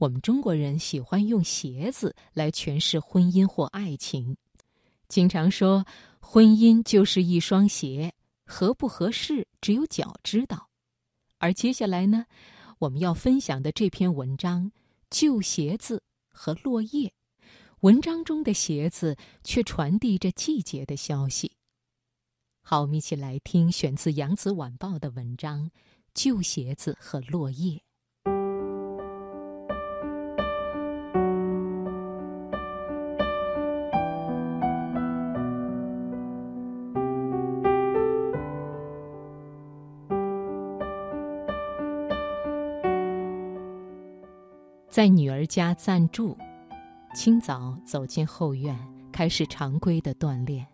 我们中国人喜欢用鞋子来诠释婚姻或爱情，经常说婚姻就是一双鞋，合不合适只有脚知道。而接下来呢，我们要分享的这篇文章《旧鞋子和落叶》，文章中的鞋子却传递着季节的消息。好，我们一起来听选自《扬子晚报》的文章《旧鞋子和落叶》。在女儿家暂住，清早走进后院，开始常规的锻炼。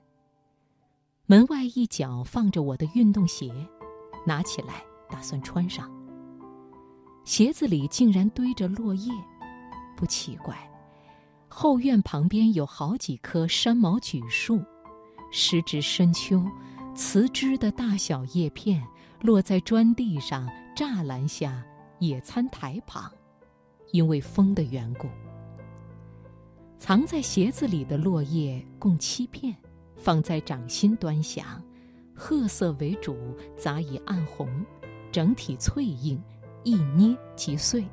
门外一角放着我的运动鞋，拿起来打算穿上。鞋子里竟然堆着落叶，不奇怪。后院旁边有好几棵山毛榉树，时值深秋，瓷枝的大小叶片落在砖地上、栅栏下、野餐台旁。因为风的缘故，藏在鞋子里的落叶共七片，放在掌心端详，褐色为主，杂以暗红，整体脆硬，一捏即碎。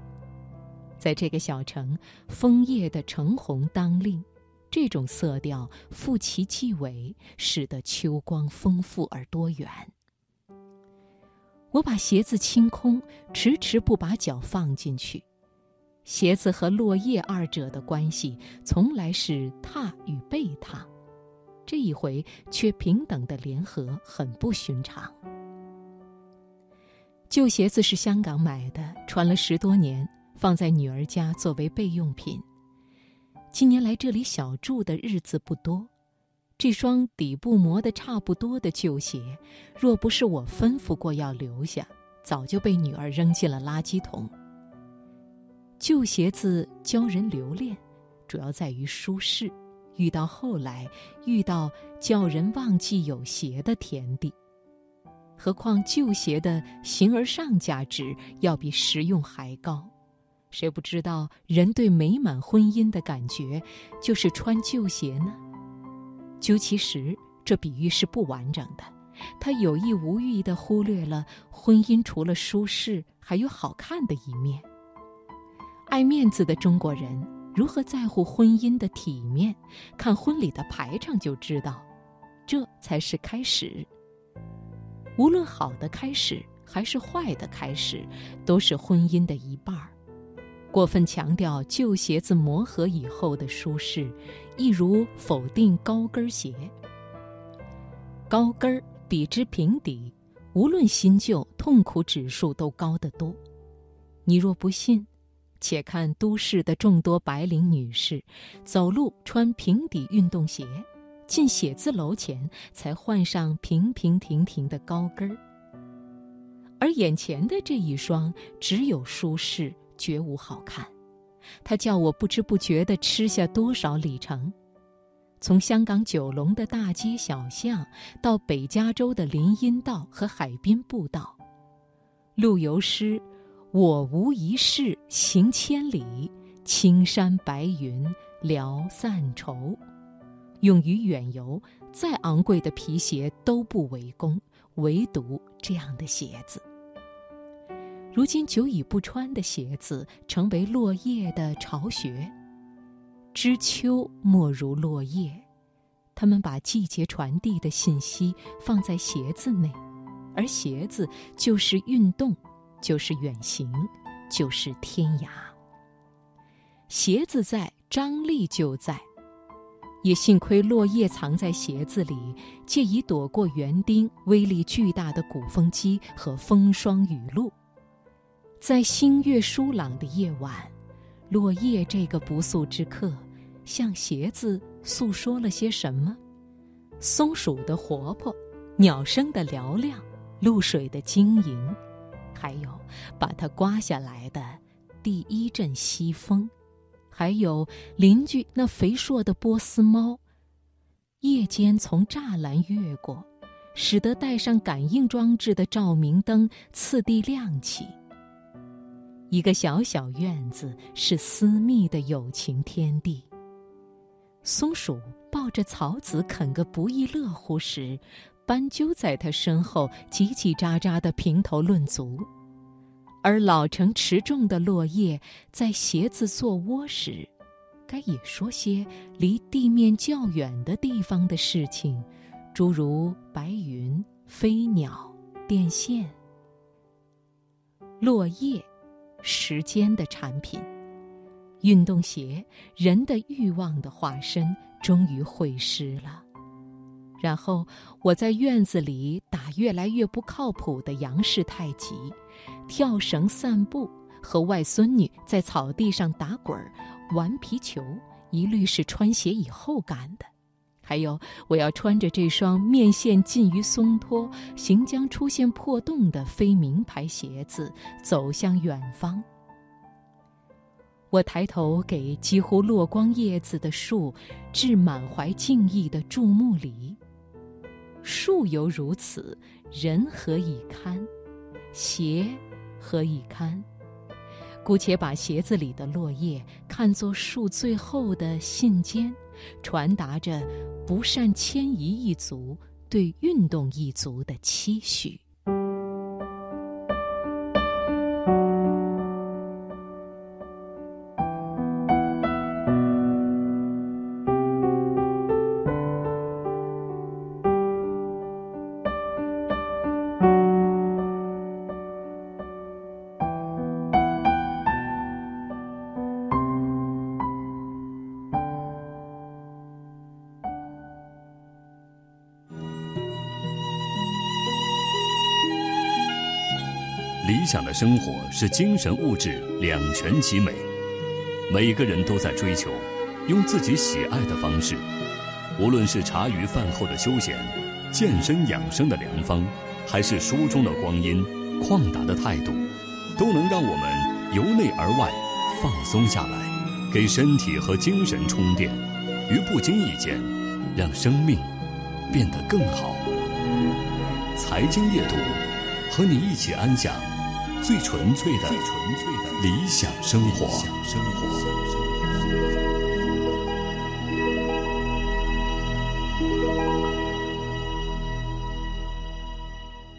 在这个小城，枫叶的橙红当令，这种色调复其霁尾，使得秋光丰富而多元。我把鞋子清空，迟迟不把脚放进去。鞋子和落叶二者的关系从来是踏与被踏，这一回却平等的联合，很不寻常。旧鞋子是香港买的，穿了十多年，放在女儿家作为备用品。今年来这里小住的日子不多，这双底部磨得差不多的旧鞋，若不是我吩咐过要留下，早就被女儿扔进了垃圾桶。旧鞋子教人留恋，主要在于舒适。遇到后来，遇到叫人忘记有鞋的田地。何况旧鞋的形而上价值要比实用还高。谁不知道人对美满婚姻的感觉就是穿旧鞋呢？究其实，这比喻是不完整的。他有意无意地忽略了婚姻除了舒适，还有好看的一面。爱面子的中国人如何在乎婚姻的体面？看婚礼的排场就知道，这才是开始。无论好的开始还是坏的开始，都是婚姻的一半儿。过分强调旧鞋子磨合以后的舒适，一如否定高跟鞋。高跟儿比之平底，无论新旧，痛苦指数都高得多。你若不信。且看都市的众多白领女士，走路穿平底运动鞋，进写字楼前才换上平平停停的高跟儿。而眼前的这一双，只有舒适，绝无好看。它叫我不知不觉地吃下多少里程，从香港九龙的大街小巷，到北加州的林荫道和海滨步道，陆游诗。我无一事行千里，青山白云聊散愁。用于远游，再昂贵的皮鞋都不为功，唯独这样的鞋子。如今久已不穿的鞋子，成为落叶的巢穴。知秋莫如落叶，他们把季节传递的信息放在鞋子内，而鞋子就是运动。就是远行，就是天涯。鞋子在，张力就在。也幸亏落叶藏在鞋子里，借以躲过园丁威力巨大的鼓风机和风霜雨露。在星月疏朗的夜晚，落叶这个不速之客，向鞋子诉说了些什么？松鼠的活泼，鸟声的嘹亮，露水的晶莹。还有把它刮下来的第一阵西风，还有邻居那肥硕的波斯猫，夜间从栅栏越过，使得带上感应装置的照明灯次第亮起。一个小小院子是私密的友情天地。松鼠抱着草籽啃个不亦乐乎时，斑鸠在它身后叽叽喳喳地评头论足；而老成持重的落叶在鞋子做窝时，该也说些离地面较远的地方的事情，诸如白云、飞鸟、电线。落叶。时间的产品，运动鞋，人的欲望的化身，终于会师了。然后我在院子里打越来越不靠谱的杨氏太极，跳绳散步，和外孙女在草地上打滚儿、玩皮球，一律是穿鞋以后干的。还有，我要穿着这双面线近于松脱、行将出现破洞的非名牌鞋子，走向远方。我抬头给几乎落光叶子的树，致满怀敬意的注目礼。树犹如此，人何以堪？鞋何以堪？姑且把鞋子里的落叶看作树最后的信笺，传达着不善迁移一族对运动一族的期许。理想的生活是精神物质两全其美，每个人都在追求，用自己喜爱的方式，无论是茶余饭后的休闲、健身养生的良方，还是书中的光阴、旷达的态度，都能让我们由内而外放松下来，给身体和精神充电，于不经意间，让生命变得更好。财经夜读，和你一起安享。最纯粹的理想生活。